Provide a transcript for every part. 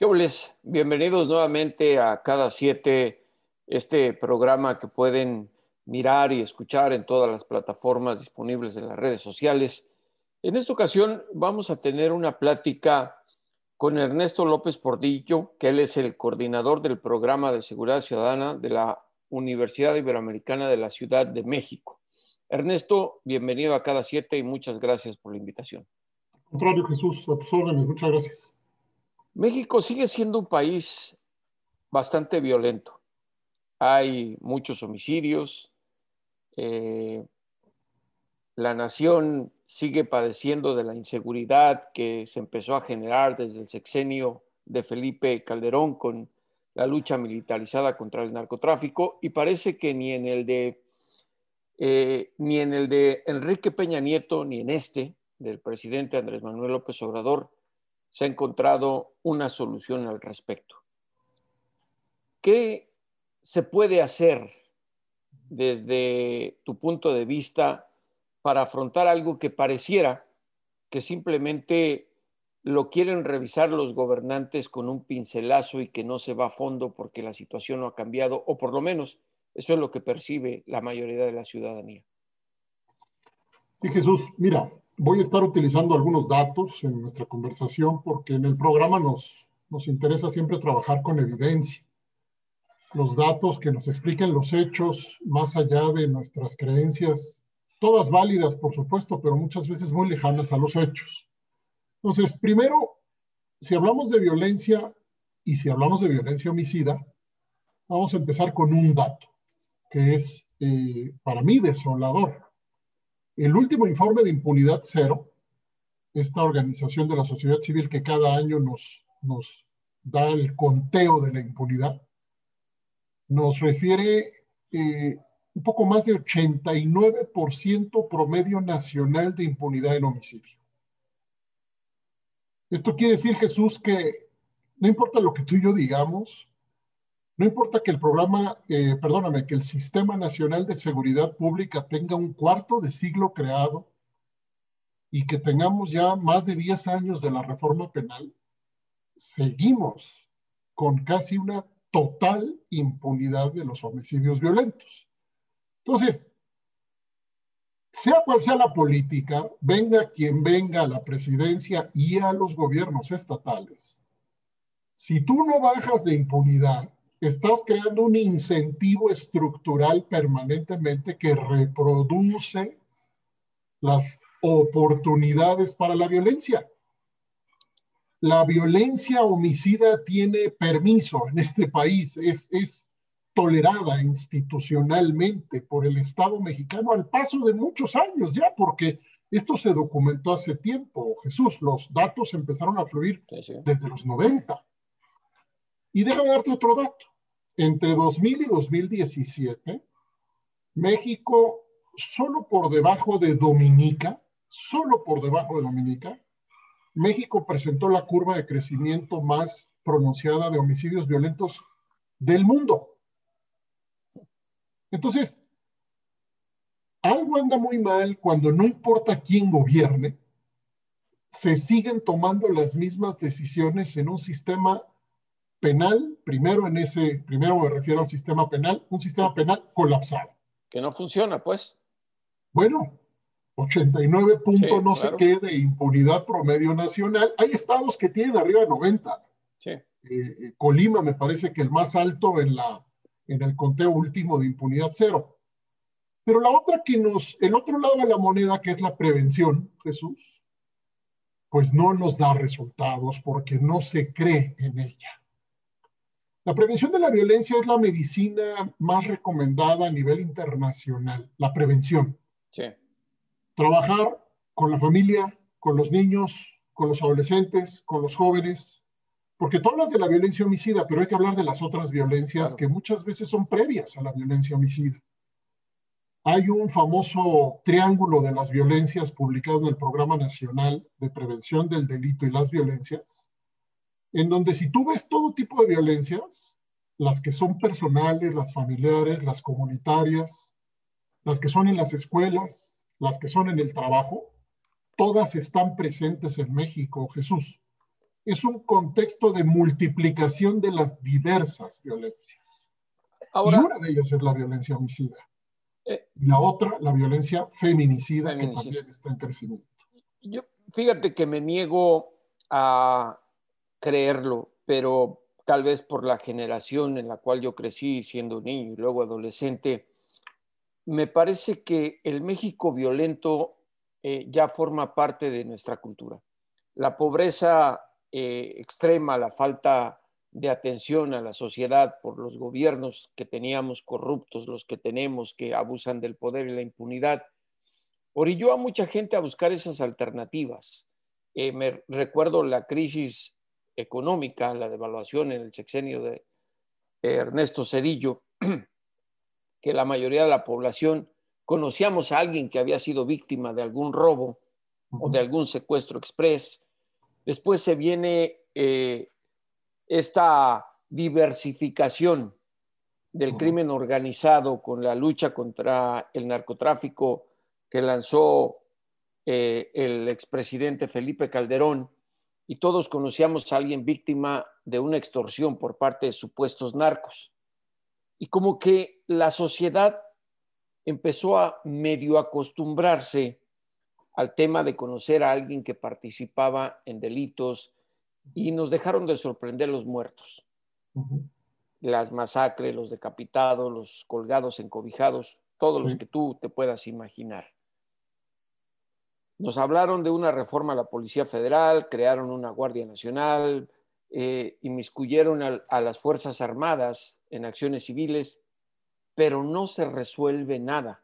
¿Qué? Bienvenidos nuevamente a Cada Siete, este programa que pueden mirar y escuchar en todas las plataformas disponibles en las redes sociales. En esta ocasión vamos a tener una plática con Ernesto López Pordillo, que él es el coordinador del programa de seguridad ciudadana de la Universidad Iberoamericana de la Ciudad de México. Ernesto, bienvenido a Cada Siete y muchas gracias por la invitación. Contrario, Jesús, a tus muchas gracias. México sigue siendo un país bastante violento. Hay muchos homicidios. eh, la nación sigue padeciendo de la inseguridad que se empezó a generar desde el sexenio de Felipe Calderón con la lucha militarizada contra el narcotráfico y parece que ni en el de eh, ni en el de Enrique Peña Nieto ni en este del presidente Andrés Manuel López Obrador se ha encontrado una solución al respecto. ¿Qué se puede hacer desde tu punto de vista para afrontar algo que pareciera que simplemente lo quieren revisar los gobernantes con un pincelazo y que no se va a fondo porque la situación no ha cambiado, o por lo menos eso es lo que percibe la mayoría de la ciudadanía? Sí, Jesús, mira, voy a estar utilizando algunos datos en nuestra conversación porque en el programa nos, nos interesa siempre trabajar con evidencia. Los datos que nos expliquen los hechos más allá de nuestras creencias, todas válidas, por supuesto, pero muchas veces muy lejanas a los hechos. Entonces, primero, si hablamos de violencia y si hablamos de violencia homicida, vamos a empezar con un dato que es eh, para mí desolador. El último informe de impunidad cero, esta organización de la sociedad civil que cada año nos, da el conteo de la impunidad, nos refiere eh, un poco más de 89% promedio nacional de impunidad en homicidio. Esto quiere decir, Jesús, que no importa lo que tú y yo digamos, no importa que el programa, eh, perdóname, que el Sistema Nacional de Seguridad Pública tenga un cuarto de siglo creado y que tengamos ya más de 10 años de la reforma penal, seguimos con casi una total impunidad de los homicidios violentos. Entonces, sea cual sea la política, venga quien venga a la presidencia y a los gobiernos estatales, si tú no bajas de impunidad, estás creando un incentivo estructural permanentemente que reproduce las oportunidades para la violencia. La violencia homicida tiene permiso en este país, es, es tolerada institucionalmente por el Estado mexicano al paso de muchos años ya, porque esto se documentó hace tiempo, Jesús, los datos empezaron a fluir Sí, sí. desde los 90. Y déjame darte otro dato. Entre 2000 y 2017, México, solo por debajo de Dominica, solo por debajo de Dominica, México presentó la curva de crecimiento más pronunciada de homicidios violentos del mundo. Entonces, algo anda muy mal cuando no importa quién gobierne, se siguen tomando las mismas decisiones en un sistema penal, primero en ese, primero me refiero al sistema penal, un sistema penal colapsado. Que no funciona, pues. Bueno, 89 puntos Sí, no claro. sé qué de impunidad promedio nacional. Hay estados que tienen arriba de 90. Sí. Eh, Colima me parece que el más alto en, la, en el conteo último de impunidad cero. Pero la otra que nos, el otro lado de la moneda, que es la prevención, Jesús, pues no nos da resultados porque no se cree en ella. La prevención de la violencia es la medicina más recomendada a nivel internacional, la prevención. Sí. Trabajar con la familia, con los niños, con los adolescentes, con los jóvenes, porque tú hablas de la violencia homicida, pero hay que hablar de las otras violencias que muchas veces son previas a la violencia homicida. Hay un famoso triángulo de las violencias publicado en el Programa Nacional de Prevención del Delito y las Violencias, en donde si tú ves todo tipo de violencias, las que son personales, las familiares, las comunitarias, las que son en las escuelas, las que son en el trabajo, todas están presentes en México, Jesús es un contexto de multiplicación de las diversas violencias. Ahora, y una de ellas es la violencia homicida. Eh, la otra, la violencia feminicida, que también está en crecimiento. Yo, fíjate que me niego a creerlo, pero tal vez por la generación en la cual yo crecí siendo niño y luego adolescente, me parece que el México violento eh, ya forma parte de nuestra cultura. La pobreza eh, extrema, la falta de atención a la sociedad por los gobiernos que teníamos corruptos, los que tenemos que abusan del poder y la impunidad, orilló a mucha gente a buscar esas alternativas. Eh, me recuerdo la crisis económica, la devaluación en el sexenio de Ernesto Cedillo, que la mayoría de la población conocíamos a alguien que había sido víctima de algún robo o de algún secuestro express Después se viene eh, esta diversificación del crimen organizado con la lucha contra el narcotráfico que lanzó eh, el expresidente Felipe Calderón y todos conocíamos a alguien víctima de una extorsión por parte de supuestos narcos. Y como que la sociedad empezó a medio acostumbrarse al tema de conocer a alguien que participaba en delitos y nos dejaron de sorprender los muertos. Las masacres, los decapitados, los colgados, encobijados, todos los que tú te puedas imaginar. Nos hablaron de una reforma a la Policía Federal, crearon una Guardia Nacional, eh, inmiscuyeron a las Fuerzas Armadas en acciones civiles, pero no se resuelve nada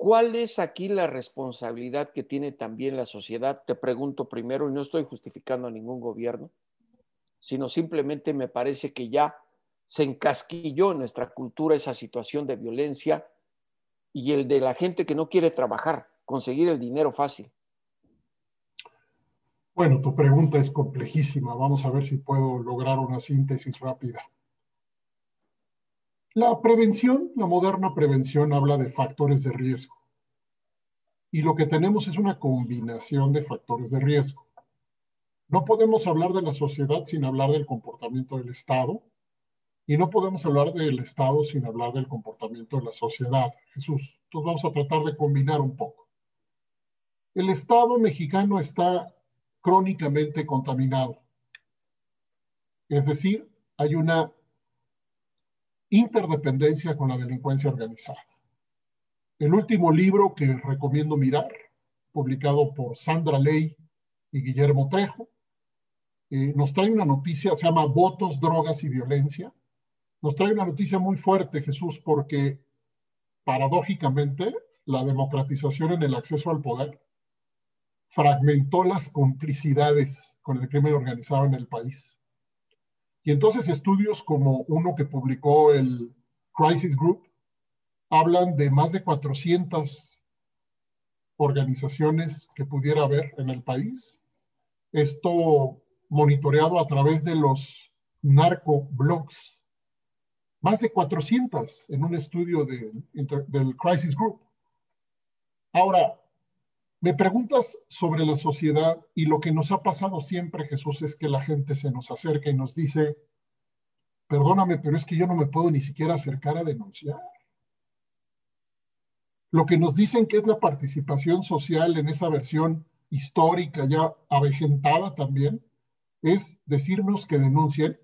¿Cuál es aquí la responsabilidad que tiene también la sociedad? Te pregunto primero, y no estoy justificando a ningún gobierno, sino simplemente me parece que ya se encasquilló en nuestra cultura esa situación de violencia y el de la gente que no quiere trabajar, conseguir el dinero fácil. Bueno, tu pregunta es complejísima. Vamos a ver si puedo lograr una síntesis rápida. La prevención, la moderna prevención habla de factores de riesgo. Y lo que tenemos es una combinación de factores de riesgo. No podemos hablar de la sociedad sin hablar del comportamiento del Estado. Y no podemos hablar del Estado sin hablar del comportamiento de la sociedad. Jesús, entonces vamos a tratar de combinar un poco. El Estado mexicano está crónicamente contaminado. Es decir, hay una interdependencia con la delincuencia organizada. El último libro que recomiendo mirar, publicado por Sandra Ley y Guillermo Trejo, eh, nos trae una noticia, se llama Votos, Drogas y Violencia. Nos trae una noticia muy fuerte, Jesús, porque paradójicamente la democratización en el acceso al poder fragmentó las complicidades con el crimen organizado en el país. Y entonces estudios como uno que publicó el Crisis Group hablan de más de 400 organizaciones que pudiera haber en el país. Esto monitoreado a través de los narco-blogs. Más de 400 en un estudio del Crisis Group. Ahora, me preguntas sobre la sociedad y lo que nos ha pasado siempre, Jesús, es que la gente se nos acerca y nos dice, perdóname, pero es que yo no me puedo ni siquiera acercar a denunciar. Lo que nos dicen que es la participación social en esa versión histórica ya avejentada también, es decirnos que denuncien,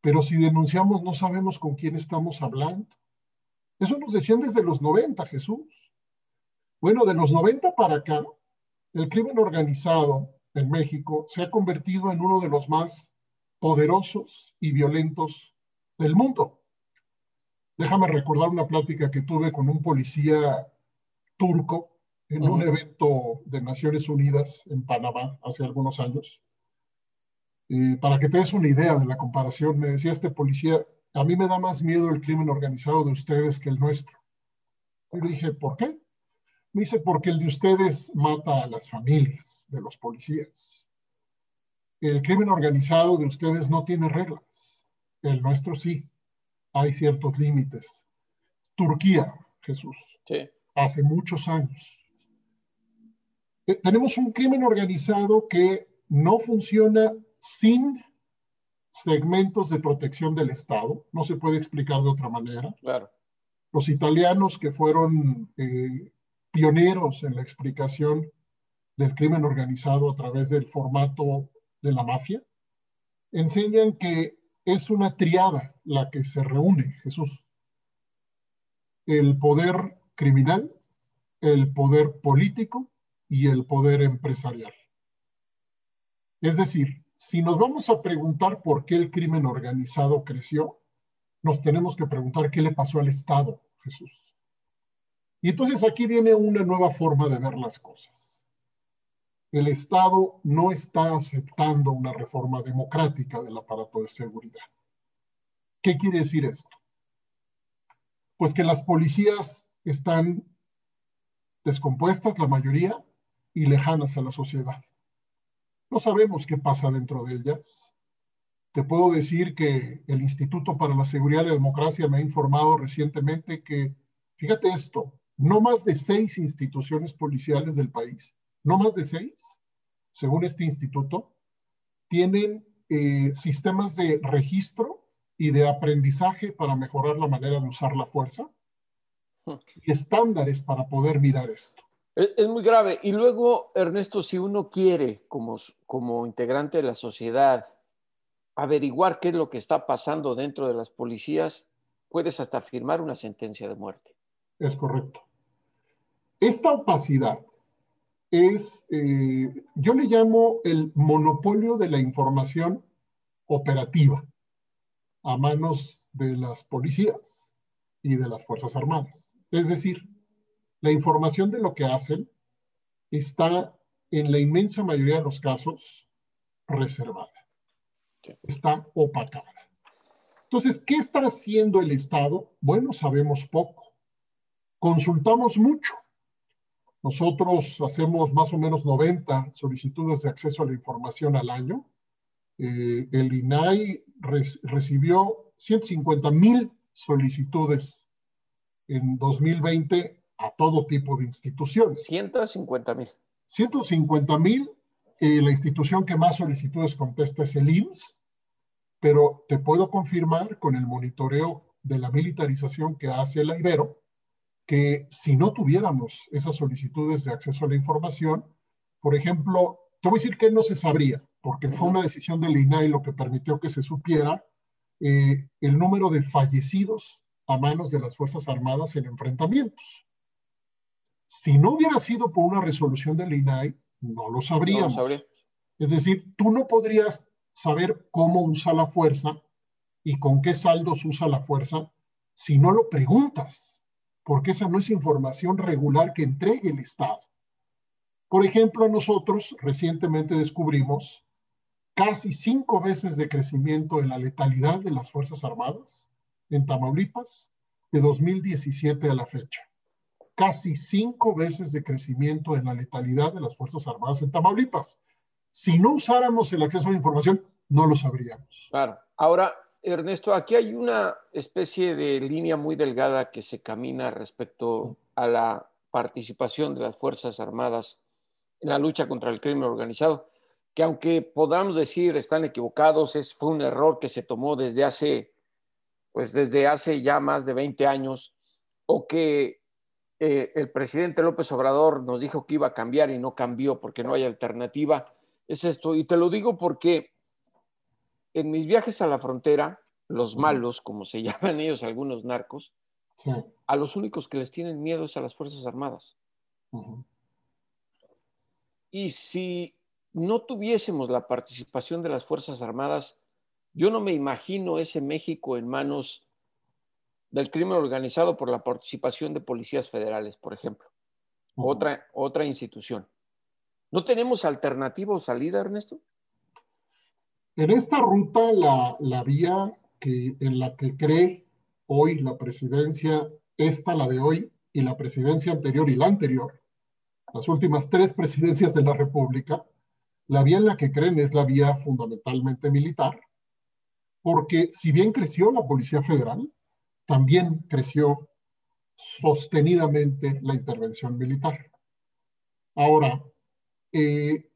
pero si denunciamos no sabemos con quién estamos hablando. Eso nos decían desde los 90, Jesús. Bueno, de los 90 para acá, el crimen organizado en México se ha convertido en uno de los más poderosos y violentos del mundo. Déjame recordar una plática que tuve con un policía turco en un evento de Naciones Unidas en Panamá hace algunos años. para que te des una idea de la comparación, me decía este policía, a mí me da más miedo el crimen organizado de ustedes que el nuestro. Y le dije, ¿por qué? Me dice, porque el de ustedes mata a las familias de los policías. El crimen organizado de ustedes no tiene reglas. El nuestro sí. Hay ciertos límites. Turquía, Jesús. Sí. Hace muchos años. Eh, tenemos un crimen organizado que no funciona sin segmentos de protección del Estado. No se puede explicar de otra manera. Claro. Los italianos que fueron eh, pioneros en la explicación del crimen organizado a través del formato de la mafia, enseñan que es una triada la que se reúne, Jesús. El poder criminal, el poder político y el poder empresarial. Es decir, si nos vamos a preguntar por qué el crimen organizado creció, nos tenemos que preguntar qué le pasó al Estado, Jesús. Y entonces aquí viene una nueva forma de ver las cosas el Estado no está aceptando una reforma democrática del aparato de seguridad. ¿Qué quiere decir esto? Pues que las policías están descompuestas, la mayoría, y lejanas a la sociedad. No sabemos qué pasa dentro de ellas. Te puedo decir que el Instituto para la Seguridad y la Democracia me ha informado recientemente que, fíjate esto, no más de seis instituciones policiales del país no más de seis, según este instituto, tienen eh, sistemas de registro y de aprendizaje para mejorar la manera de usar la fuerza y estándares para poder mirar esto. Es, muy grave. Y luego, Ernesto, si uno quiere, como, como integrante de la sociedad, averiguar qué es lo que está pasando dentro de las policías, puedes hasta firmar una sentencia de muerte. Es correcto. Esta opacidad es, eh, yo le llamo el monopolio de la información operativa a manos de las policías y de las Fuerzas Armadas. Es decir, la información de lo que hacen está en la inmensa mayoría de los casos reservada, está opacada. Entonces, ¿qué está haciendo el Estado? Bueno, sabemos poco. Consultamos mucho nosotros hacemos más o menos 90 solicitudes de acceso a la información al año. Eh, el INAI recibió 150 mil solicitudes en 2020 a todo tipo de instituciones. 150 mil. 150 mil. Eh, la institución que más solicitudes contesta es el IMSS, pero te puedo confirmar con el monitoreo de la militarización que hace la Ibero, que si no tuviéramos esas solicitudes de acceso a la información, por ejemplo, te voy a decir que no se sabría, porque fue una decisión del INAI lo que permitió que se supiera eh, el número de fallecidos a manos de las Fuerzas Armadas en enfrentamientos. Si no hubiera sido por una resolución del INAI, no lo sabríamos. es decir, tú no podrías saber cómo usa la fuerza y con qué saldos usa la fuerza si no lo preguntas porque esa no es información regular que entregue el Estado. Por ejemplo, nosotros recientemente descubrimos casi cinco veces de crecimiento en la letalidad de las Fuerzas Armadas en Tamaulipas de 2017 a la fecha. Casi cinco veces de crecimiento en la letalidad de las Fuerzas Armadas en Tamaulipas. Si no usáramos el acceso a la información, no lo sabríamos. Claro. Ahora, Ernesto, aquí hay una especie de línea muy delgada que se camina respecto a la participación de las Fuerzas Armadas en la lucha contra el crimen organizado, que aunque podamos decir están equivocados, es, fue un error que se tomó desde hace, pues desde hace ya más de 20 años, o que eh, el presidente López Obrador nos dijo que iba a cambiar y no cambió porque no hay alternativa, es esto. Y te lo digo porque en mis viajes a la frontera, los malos, como se llaman ellos, algunos narcos, Sí. A los únicos que les tienen miedo es a las Fuerzas Armadas. Y si no tuviésemos la participación de las Fuerzas Armadas, yo no me imagino ese México en manos del crimen organizado por la participación de policías federales, por ejemplo, otra, otra institución. ¿No tenemos alternativa o salida, Ernesto? En esta ruta, la, la vía que, en la que cree hoy la presidencia, esta, la de hoy, y la presidencia anterior y la anterior, las últimas tres presidencias de la República, la vía en la que creen es la vía fundamentalmente militar, porque si bien creció la Policía Federal, también creció sostenidamente la intervención militar. Ahora, eh,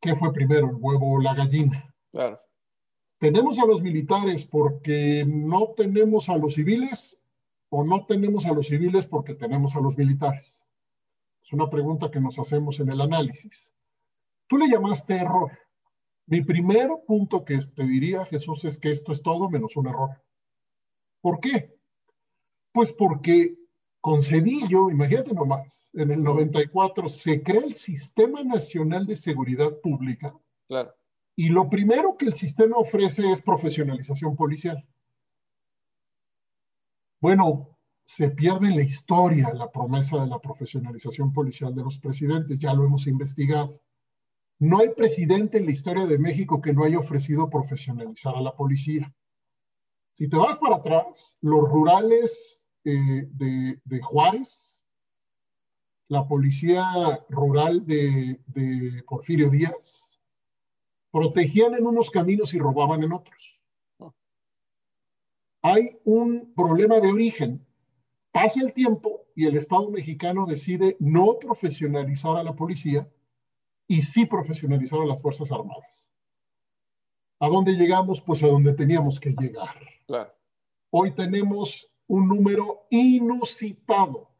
¿qué fue primero, el huevo o la gallina? Claro. ¿Tenemos a los militares porque no tenemos a los civiles o no tenemos a los civiles porque tenemos a los militares? Es una pregunta que nos hacemos en el análisis. Tú le llamaste error. Mi primer punto que te diría, Jesús, es que esto es todo menos un error. ¿Por qué? Pues porque con Cedillo, imagínate nomás, en el 94 se crea el Sistema Nacional de Seguridad Pública Claro. Y lo primero que el sistema ofrece es profesionalización policial. Bueno, se pierde en la historia la promesa de la profesionalización policial de los presidentes, ya lo hemos investigado. No hay presidente en la historia de México que no haya ofrecido profesionalizar a la policía. Si te vas para atrás, los rurales eh, de, Juárez, la policía rural de Porfirio Díaz, protegían en unos caminos y robaban en otros. Hay un problema de origen. Pasa el tiempo y el Estado mexicano decide no profesionalizar a la policía y sí profesionalizar a las Fuerzas Armadas. ¿A dónde llegamos? Pues a donde teníamos que llegar. Claro. Hoy tenemos un número inusitado,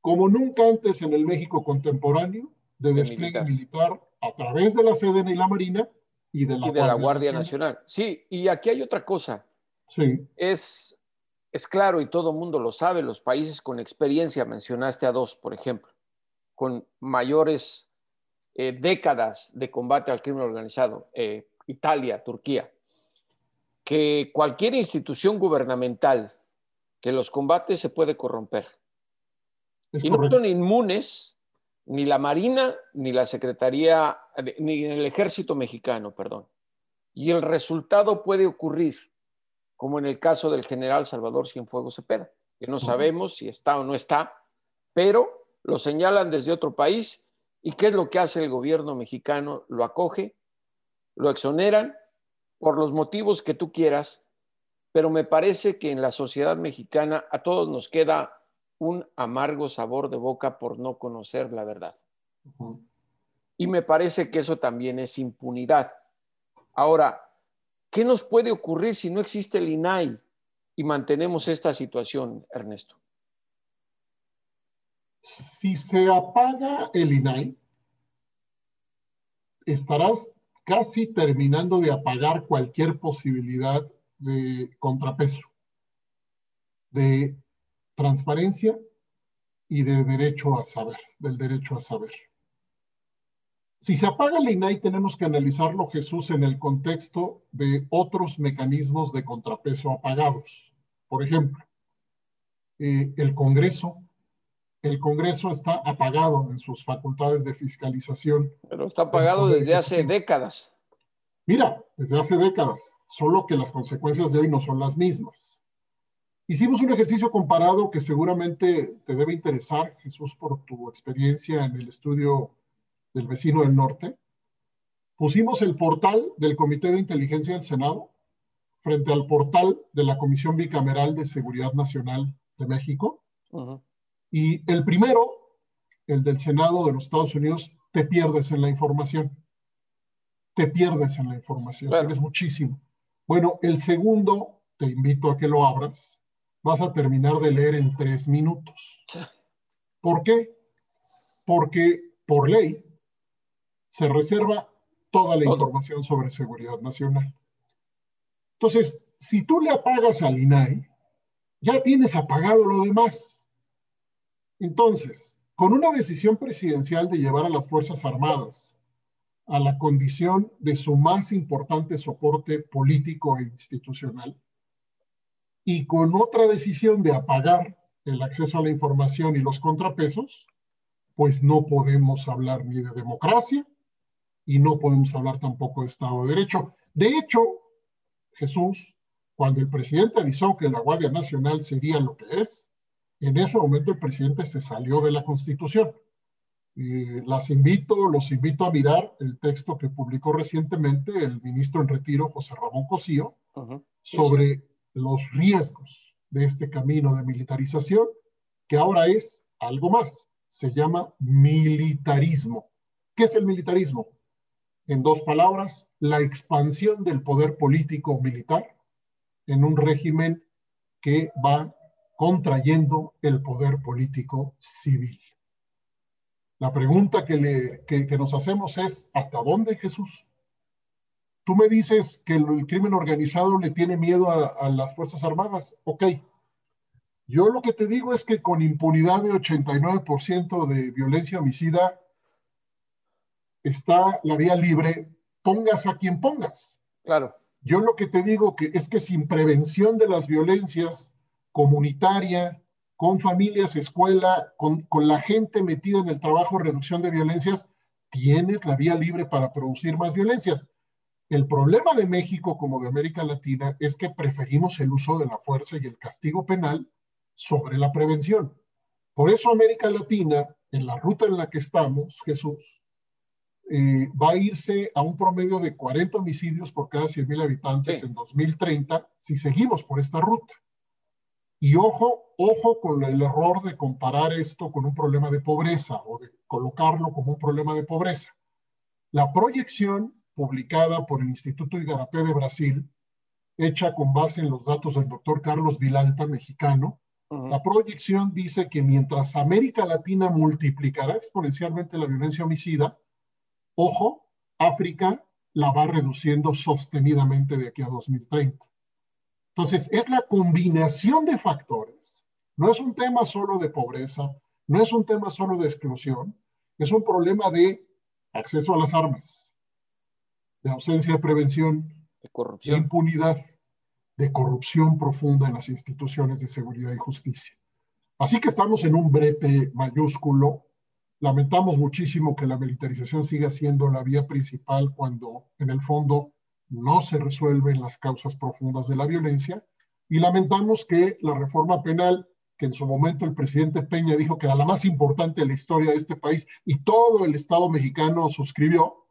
como nunca antes en el México contemporáneo, de De despliegue militar a través de la Sedena y la Marina y de la, y de la Guardia Nacional. Sí, y aquí hay otra cosa. Sí, Es, es claro y todo el mundo lo sabe, los países con experiencia, mencionaste a dos, por ejemplo, con mayores eh, décadas de combate al crimen organizado, eh, Italia, Turquía, que cualquier institución gubernamental que los combate se puede corromper. es Y no son inmunes ni la Marina, ni la Secretaría, ni el Ejército Mexicano, perdón. Y el resultado puede ocurrir, como en el caso del general Salvador Cienfuegos Cepeda, que no sabemos si está o no está, pero lo señalan desde otro país. ¿Y qué es lo que hace el gobierno mexicano? Lo acoge, lo exoneran por los motivos que tú quieras, pero me parece que en la sociedad mexicana a todos nos queda un amargo sabor de boca por no conocer la verdad. Y me parece que eso también es impunidad. Ahora, ¿qué nos puede ocurrir si no existe el INAI y mantenemos esta situación, Ernesto? Si se apaga el INAI, estarás casi terminando de apagar cualquier posibilidad de contrapeso, de transparencia y de derecho a saber, del derecho a saber. Si se apaga el INAI, tenemos que analizarlo, Jesús, en el contexto de otros mecanismos de contrapeso apagados. Por ejemplo, eh, el Congreso. El Congreso está apagado en sus facultades de fiscalización. Pero está pagado desde hace décadas. Mira, desde hace décadas, solo que las consecuencias de hoy no son las mismas. Hicimos un ejercicio comparado que seguramente te debe interesar, Jesús, por tu experiencia en el estudio del vecino del norte. Pusimos el portal del Comité de Inteligencia del Senado frente al portal de la Comisión Bicameral de Seguridad Nacional de México. Y el primero, el del Senado de los Estados Unidos, te pierdes en la información. Te pierdes en la información, Claro. tienes muchísimo. Bueno, el segundo, te invito a que lo abras, vas a terminar de leer en tres minutos. ¿Por qué? Porque por ley se reserva toda la información sobre seguridad nacional. Entonces, si tú le apagas al INAI, ya tienes apagado lo demás. Entonces, con una decisión presidencial de llevar a las Fuerzas Armadas a la condición de su más importante soporte político e institucional, y con otra decisión de apagar el acceso a la información y los contrapesos, pues no podemos hablar ni de democracia y no podemos hablar tampoco de Estado de Derecho. De hecho, Jesús, cuando el presidente avisó que la Guardia Nacional sería lo que es, en ese momento el presidente se salió de la Constitución. las invito, los invito a mirar el texto que publicó recientemente el ministro en retiro, José Ramón Cosío, sobre los riesgos de este camino de militarización, que ahora es algo más, se llama militarismo. ¿Qué es el militarismo? En dos palabras, la expansión del poder político militar en un régimen que va contrayendo el poder político civil. La pregunta que, nos hacemos es, ¿hasta dónde Jesús? Tú me dices que el, crimen organizado le tiene miedo a, a, las Fuerzas Armadas. Ok. Yo lo que te digo es que con impunidad de 89% de violencia homicida está la vía libre, pongas a quien pongas. Claro. Yo lo que te digo que es que sin prevención de las violencias comunitaria, con familias, escuela, con, con la gente metida en el trabajo reducción de violencias, tienes la vía libre para producir más violencias. El problema de México como de América Latina es que preferimos el uso de la fuerza y el castigo penal sobre la prevención. Por eso América Latina, en la ruta en la que estamos, Jesús, eh, va a irse a un promedio de 40 homicidios por cada 100 mil habitantes en 2030 si seguimos por esta ruta. Y ojo, ojo con el error de comparar esto con un problema de pobreza o de colocarlo como un problema de pobreza. La proyección publicada por el Instituto Igarapé de Brasil, hecha con base en los datos del doctor Carlos Vilalta, mexicano, la proyección dice que mientras América Latina multiplicará exponencialmente la violencia homicida, Ojo, África la va reduciendo sostenidamente de aquí a 2030. Entonces, es la combinación de factores. No es un tema solo de pobreza, no es un tema solo de exclusión, es un problema de acceso a las armas, de ausencia de prevención, de corrupción, de impunidad, de corrupción profunda en las instituciones de seguridad y justicia. Así que estamos en un brete mayúsculo. Lamentamos muchísimo que la militarización siga siendo la vía principal cuando en el fondo no se resuelven las causas profundas de la violencia. Y lamentamos que la reforma penal, que en su momento el presidente Peña dijo que era la más importante de la historia de este país y todo el Estado mexicano suscribió,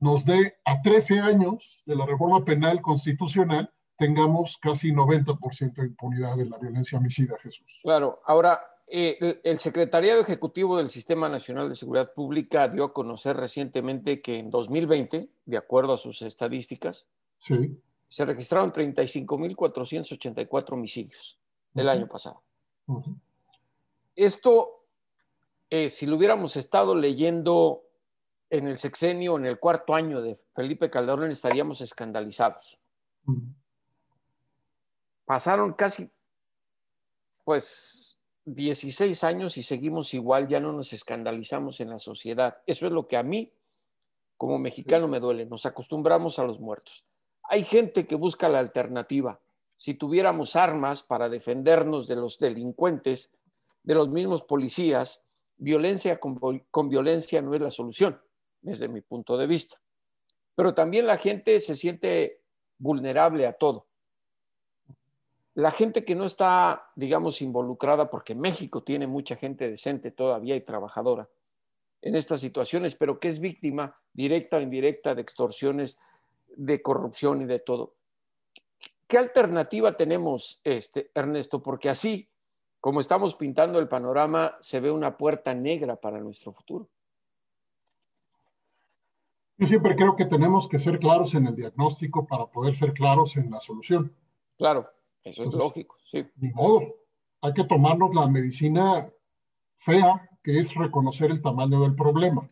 nos dé a 13 años de la reforma penal constitucional tengamos casi 90% de impunidad de la violencia homicida, Jesús. Claro, ahora eh, el Secretariado Ejecutivo del Sistema Nacional de Seguridad Pública dio a conocer recientemente que en 2020, de acuerdo a sus estadísticas, se registraron 35.484 homicidios el año pasado. Esto, eh, si lo hubiéramos estado leyendo en el sexenio, en el cuarto año de Felipe Calderón, estaríamos escandalizados. Pasaron casi, pues, 16 años y seguimos igual, ya no nos escandalizamos en la sociedad. Eso es lo que a mí, como mexicano, me duele. Nos acostumbramos a los muertos. Hay gente que busca la alternativa. Si tuviéramos armas para defendernos de los delincuentes, de los mismos policías, violencia con, con violencia no es la solución, desde mi punto de vista. Pero también la gente se siente vulnerable a todo la gente que no está, digamos, involucrada, porque México tiene mucha gente decente todavía y trabajadora en estas situaciones, pero que es víctima directa o indirecta de extorsiones, de corrupción y de todo. ¿Qué alternativa tenemos, este, Ernesto? Porque así, como estamos pintando el panorama, se ve una puerta negra para nuestro futuro. Yo siempre creo que tenemos que ser claros en el diagnóstico para poder ser claros en la solución. Claro. Eso es lógico, sí. Ni modo. Hay que tomarnos la medicina fea, que es reconocer el tamaño del problema.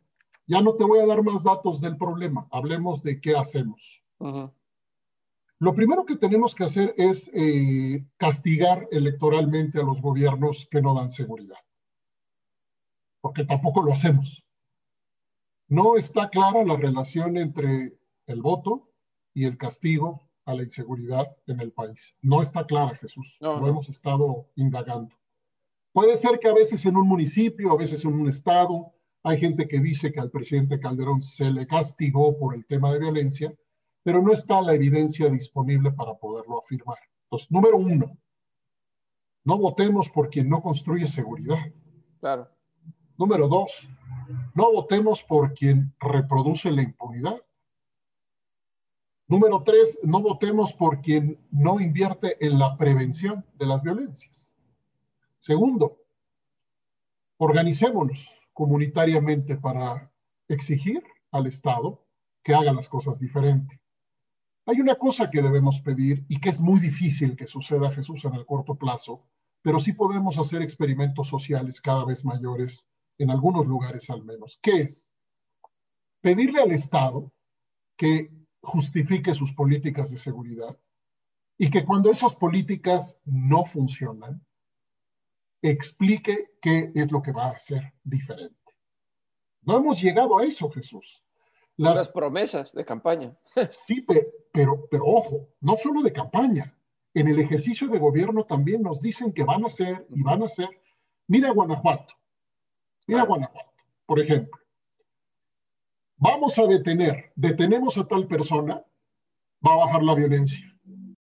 Ya no te voy a dar más datos del problema. Hablemos de qué hacemos. Lo Lo primero que tenemos que hacer es eh, castigar electoralmente a los gobiernos que no dan seguridad, porque tampoco lo hacemos. No está clara la relación entre el voto y el castigo a la inseguridad en el país. No está clara, Jesús. No, lo no. hemos estado indagando. Puede ser que a veces en un municipio, a veces en un estado, hay gente que dice que al presidente Calderón se le castigó por el tema de violencia, pero no está la evidencia disponible para poderlo afirmar. Entonces, número uno, no votemos por quien no construye seguridad. Claro. Número dos, no votemos por quien reproduce la impunidad. Número tres, no votemos por quien no invierte en la prevención de las violencias. Segundo, organicémonos comunitariamente para exigir al Estado que haga las cosas diferente. Hay una cosa que debemos pedir y que es muy difícil que suceda Jesús en el corto plazo, pero sí podemos hacer experimentos sociales cada vez mayores en algunos lugares al menos. ¿Qué es? Pedirle al Estado que justifique sus políticas de seguridad y que cuando esas políticas no funcionan, explique qué es lo que va a hacer diferente. No hemos llegado a eso, Jesús. Las, Las, promesas de campaña. sí, pe- pero, pero ojo, no solo de campaña. En el ejercicio de gobierno también nos dicen que van a hacer y van a hacer. Mira Guanajuato. Mira. Guanajuato, por ejemplo. Vamos a detener, detenemos a tal persona, va a bajar la violencia.